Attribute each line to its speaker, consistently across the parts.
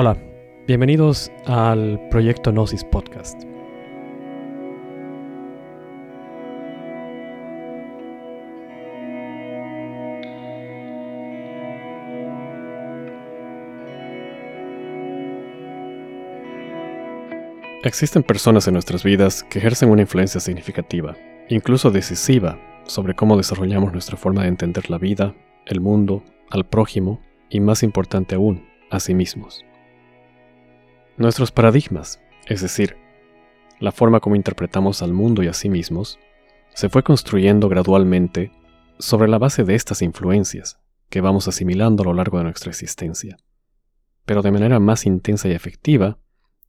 Speaker 1: Hola, bienvenidos al proyecto Gnosis Podcast. Existen personas en nuestras vidas que ejercen una influencia significativa, incluso decisiva, sobre cómo desarrollamos nuestra forma de entender la vida, el mundo, al prójimo y, más importante aún, a sí mismos. Nuestros paradigmas, es decir, la forma como interpretamos al mundo y a sí mismos, se fue construyendo gradualmente sobre la base de estas influencias que vamos asimilando a lo largo de nuestra existencia, pero de manera más intensa y efectiva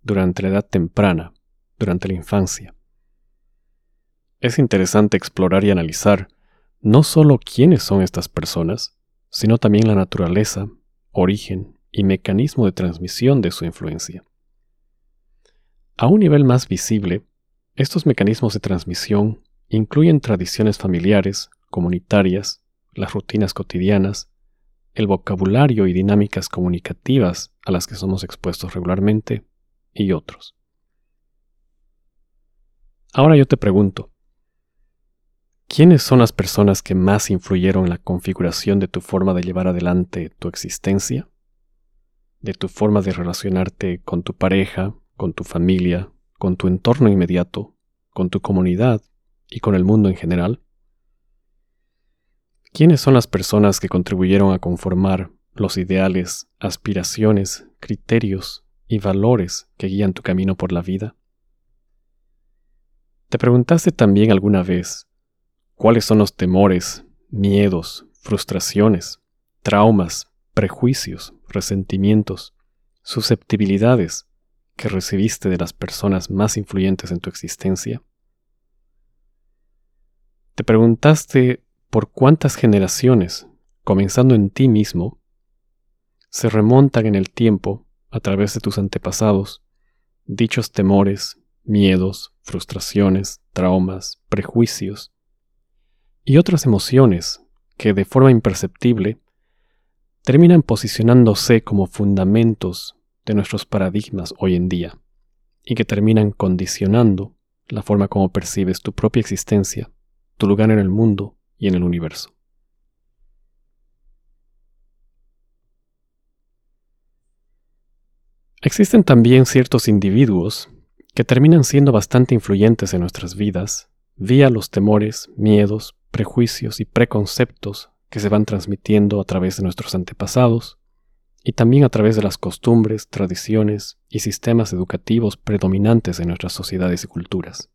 Speaker 1: durante la edad temprana, durante la infancia. Es interesante explorar y analizar no solo quiénes son estas personas, sino también la naturaleza, origen y mecanismo de transmisión de su influencia. A un nivel más visible, estos mecanismos de transmisión incluyen tradiciones familiares, comunitarias, las rutinas cotidianas, el vocabulario y dinámicas comunicativas a las que somos expuestos regularmente, y otros. Ahora yo te pregunto, ¿quiénes son las personas que más influyeron en la configuración de tu forma de llevar adelante tu existencia? ¿De tu forma de relacionarte con tu pareja, con tu familia, con tu entorno inmediato, con tu comunidad y con el mundo en general? ¿Quiénes son las personas que contribuyeron a conformar los ideales, aspiraciones, criterios y valores que guían tu camino por la vida? ¿Te preguntaste también alguna vez cuáles son los temores, miedos, frustraciones, traumas, prejuicios, resentimientos, susceptibilidades que recibiste de las personas más influyentes en tu existencia? ¿Te preguntaste por cuántas generaciones, comenzando en ti mismo, se remontan en el tiempo, a través de tus antepasados, dichos temores, miedos, frustraciones, traumas, prejuicios y otras emociones que de forma imperceptible terminan posicionándose como fundamentos de nuestros paradigmas hoy en día y que terminan condicionando la forma como percibes tu propia existencia, tu lugar en el mundo y en el universo. Existen también ciertos individuos que terminan siendo bastante influyentes en nuestras vidas vía los temores, miedos, prejuicios y preconceptos que se van transmitiendo a través de nuestros antepasados y también a través de las costumbres, tradiciones y sistemas educativos predominantes en nuestras sociedades y culturas.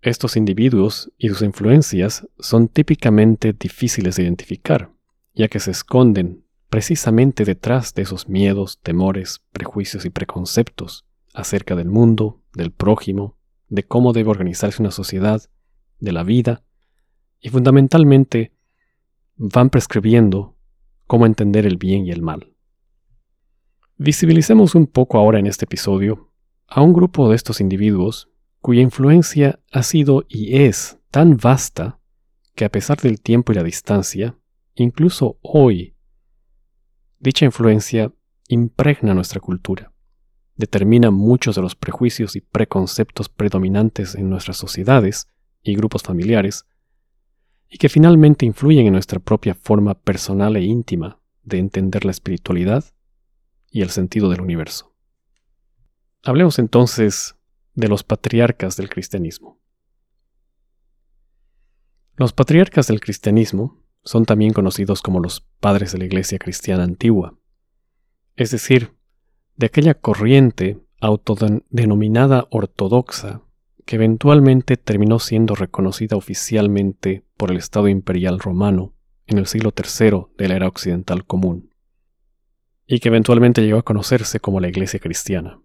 Speaker 1: Estos individuos y sus influencias son típicamente difíciles de identificar, ya que se esconden precisamente detrás de esos miedos, temores, prejuicios y preconceptos acerca del mundo, del prójimo, de cómo debe organizarse una sociedad, de la vida, y fundamentalmente van prescribiendo cómo entender el bien y el mal. Visibilicemos un poco ahora en este episodio a un grupo de estos individuos cuya influencia ha sido y es tan vasta que a pesar del tiempo y la distancia, incluso hoy, dicha influencia impregna nuestra cultura, determina muchos de los prejuicios y preconceptos predominantes en nuestras sociedades y grupos familiares, y que finalmente influyen en nuestra propia forma personal e íntima de entender la espiritualidad y el sentido del universo. Hablemos entonces de los patriarcas del cristianismo. Los patriarcas del cristianismo son también conocidos como los padres de la Iglesia cristiana antigua, es decir, de aquella corriente autodenominada ortodoxa que eventualmente terminó siendo reconocida oficialmente por el Estado imperial romano en el siglo III de la era occidental común, y que eventualmente llegó a conocerse como la Iglesia cristiana.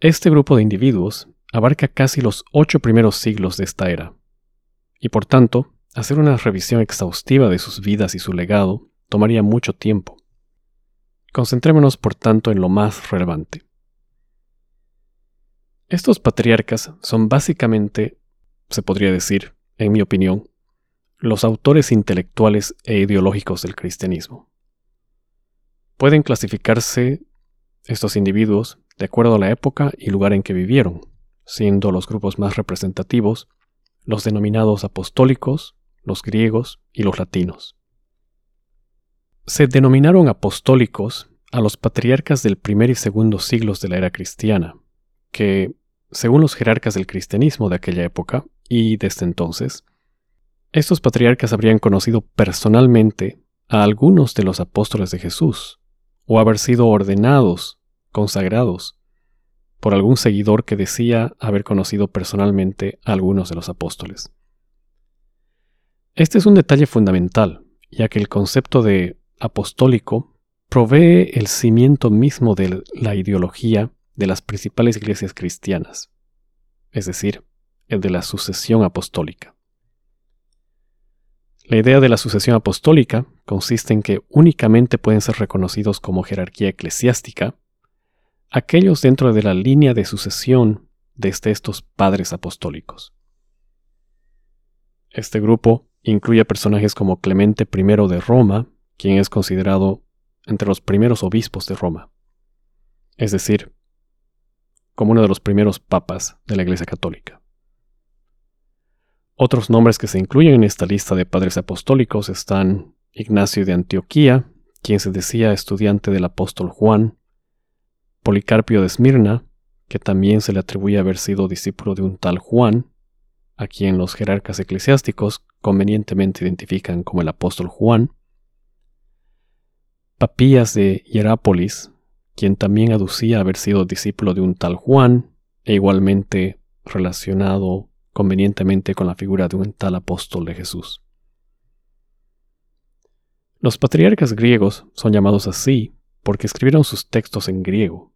Speaker 1: Este grupo de individuos abarca casi los ocho primeros siglos de esta era, y por tanto, hacer una revisión exhaustiva de sus vidas y su legado tomaría mucho tiempo. Concentrémonos, por tanto, en lo más relevante. Estos patriarcas son básicamente, se podría decir, en mi opinión, los autores intelectuales e ideológicos del cristianismo. Pueden clasificarse estos individuos de acuerdo a la época y lugar en que vivieron, siendo los grupos más representativos los denominados apostólicos, los griegos y los latinos. Se denominaron apostólicos a los patriarcas del primer y segundo siglos de la era cristiana, que, según los jerarcas del cristianismo de aquella época y desde entonces, estos patriarcas habrían conocido personalmente a algunos de los apóstoles de Jesús, o haber sido ordenados, consagrados, por algún seguidor que decía haber conocido personalmente a algunos de los apóstoles. Este es un detalle fundamental, ya que el concepto de apostólico provee el cimiento mismo de la ideología de las principales iglesias cristianas, es decir, el de la sucesión apostólica. La idea de la sucesión apostólica consiste en que únicamente pueden ser reconocidos como jerarquía eclesiástica aquellos dentro de la línea de sucesión desde estos padres apostólicos. Este grupo incluye personajes como Clemente I de Roma, quien es considerado entre los primeros obispos de Roma, es decir, como uno de los primeros papas de la Iglesia Católica. Otros nombres que se incluyen en esta lista de padres apostólicos están Ignacio de Antioquía, quien se decía estudiante del apóstol Juan, Policarpio de Esmirna, que también se le atribuye haber sido discípulo de un tal Juan, a quien los jerarcas eclesiásticos convenientemente identifican como el apóstol Juan, Papías de Hierápolis, quien también aducía haber sido discípulo de un tal Juan, e igualmente relacionado convenientemente con la figura de un tal apóstol de Jesús. Los patriarcas griegos son llamados así porque escribieron sus textos en griego,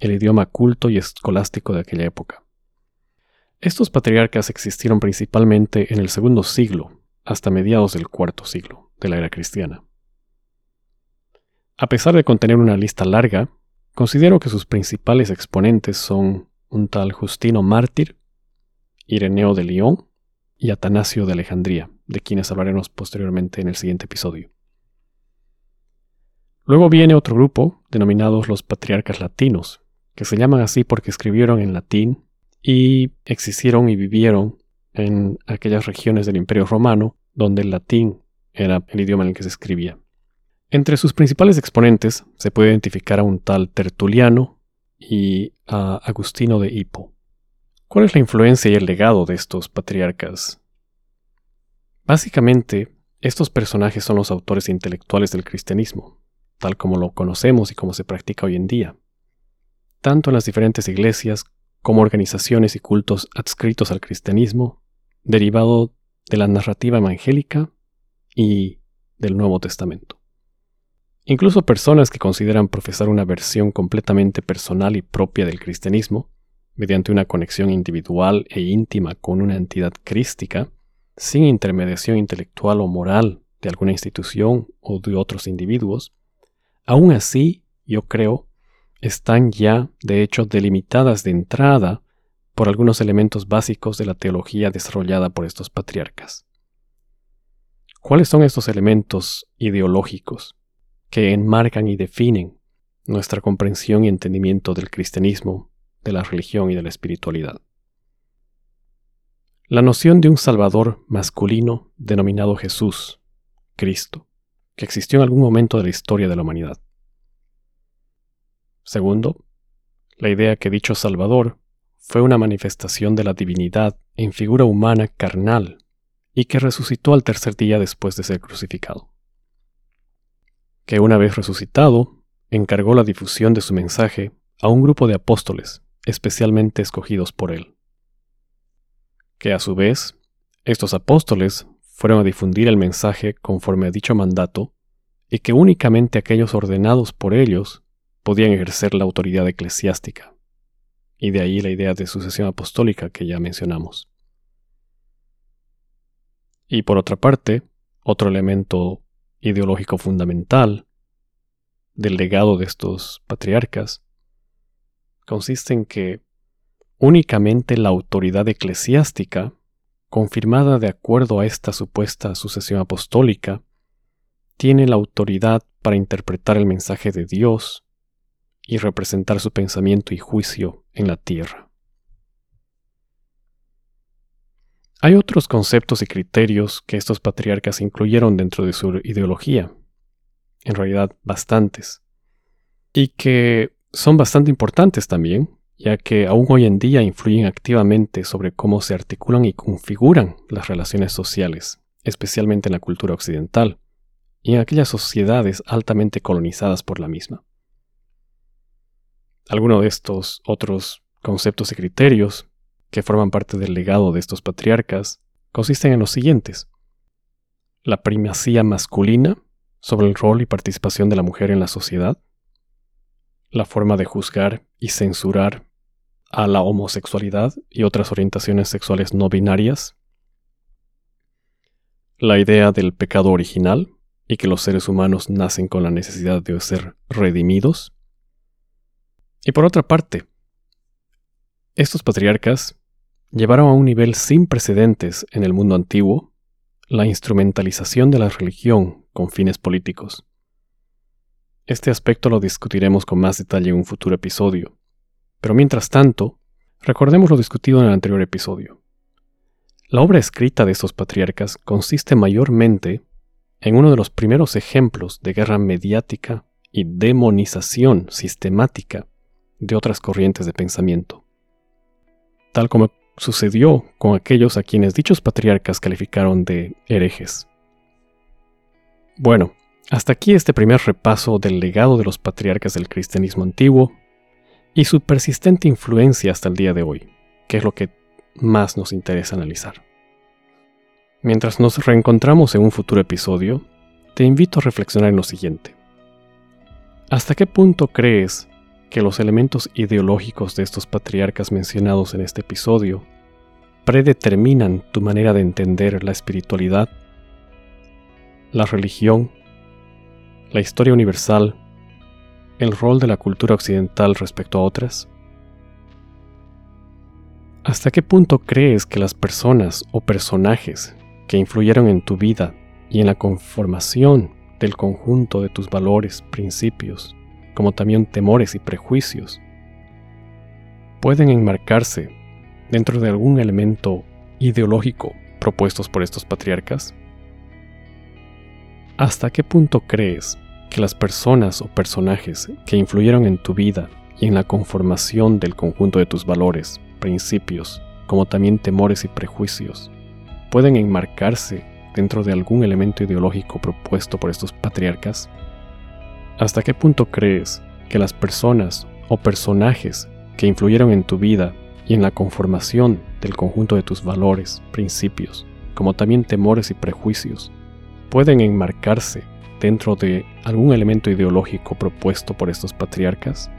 Speaker 1: el idioma culto y escolástico de aquella época. Estos patriarcas existieron principalmente en el segundo siglo, hasta mediados del cuarto siglo de la era cristiana. A pesar de contener una lista larga, considero que sus principales exponentes son un tal Justino Mártir, Ireneo de León y Atanasio de Alejandría, de quienes hablaremos posteriormente en el siguiente episodio. Luego viene otro grupo, denominados los patriarcas latinos, que se llaman así porque escribieron en latín y existieron y vivieron en aquellas regiones del Imperio Romano donde el latín era el idioma en el que se escribía. Entre sus principales exponentes se puede identificar a un tal Tertuliano y a Agustino de Hippo. ¿Cuál es la influencia y el legado de estos patriarcas? Básicamente, estos personajes son los autores intelectuales del cristianismo, tal como lo conocemos y como se practica hoy en día tanto en las diferentes iglesias como organizaciones y cultos adscritos al cristianismo, derivado de la narrativa evangélica y del Nuevo Testamento. Incluso personas que consideran profesar una versión completamente personal y propia del cristianismo, mediante una conexión individual e íntima con una entidad crística, sin intermediación intelectual o moral de alguna institución o de otros individuos, aún así, yo creo, están ya, de hecho, delimitadas de entrada por algunos elementos básicos de la teología desarrollada por estos patriarcas. ¿Cuáles son estos elementos ideológicos que enmarcan y definen nuestra comprensión y entendimiento del cristianismo, de la religión y de la espiritualidad? La noción de un Salvador masculino denominado Jesús, Cristo, que existió en algún momento de la historia de la humanidad. Segundo, la idea que dicho Salvador fue una manifestación de la divinidad en figura humana carnal y que resucitó al tercer día después de ser crucificado. Que una vez resucitado, encargó la difusión de su mensaje a un grupo de apóstoles especialmente escogidos por él. Que a su vez, estos apóstoles fueron a difundir el mensaje conforme a dicho mandato y que únicamente aquellos ordenados por ellos podían ejercer la autoridad eclesiástica, y de ahí la idea de sucesión apostólica que ya mencionamos. Y por otra parte, otro elemento ideológico fundamental del legado de estos patriarcas consiste en que únicamente la autoridad eclesiástica, confirmada de acuerdo a esta supuesta sucesión apostólica, tiene la autoridad para interpretar el mensaje de Dios y representar su pensamiento y juicio en la tierra. Hay otros conceptos y criterios que estos patriarcas incluyeron dentro de su ideología, en realidad bastantes, y que son bastante importantes también, ya que aún hoy en día influyen activamente sobre cómo se articulan y configuran las relaciones sociales, especialmente en la cultura occidental, y en aquellas sociedades altamente colonizadas por la misma. Algunos de estos otros conceptos y criterios que forman parte del legado de estos patriarcas consisten en los siguientes. La primacía masculina sobre el rol y participación de la mujer en la sociedad, la forma de juzgar y censurar a la homosexualidad y otras orientaciones sexuales no binarias, la idea del pecado original y que los seres humanos nacen con la necesidad de ser redimidos. Y por otra parte, estos patriarcas llevaron a un nivel sin precedentes en el mundo antiguo la instrumentalización de la religión con fines políticos. Este aspecto lo discutiremos con más detalle en un futuro episodio, pero mientras tanto, recordemos lo discutido en el anterior episodio. La obra escrita de estos patriarcas consiste mayormente en uno de los primeros ejemplos de guerra mediática y demonización sistemática de otras corrientes de pensamiento, tal como sucedió con aquellos a quienes dichos patriarcas calificaron de herejes. Bueno, hasta aquí este primer repaso del legado de los patriarcas del cristianismo antiguo y su persistente influencia hasta el día de hoy, que es lo que más nos interesa analizar. Mientras nos reencontramos en un futuro episodio, te invito a reflexionar en lo siguiente. ¿Hasta qué punto crees que los elementos ideológicos de estos patriarcas mencionados en este episodio predeterminan tu manera de entender la espiritualidad, la religión, la historia universal el rol de la cultura occidental respecto a otras? ¿Hasta qué punto crees que las personas o personajes que influyeron en tu vida y en la conformación del conjunto de tus valores, principios, como también temores y prejuicios, pueden enmarcarse dentro de algún elemento ideológico propuestos por estos patriarcas? ¿Hasta qué punto crees que las personas o personajes que influyeron en tu vida y en la conformación del conjunto de tus valores, principios, como también temores y prejuicios, pueden enmarcarse dentro de algún elemento ideológico propuesto por estos patriarcas? ¿Hasta qué punto crees que las personas o personajes que influyeron en tu vida y en la conformación del conjunto de tus valores, principios, como también temores y prejuicios, pueden enmarcarse dentro de algún elemento ideológico propuesto por estos patriarcas?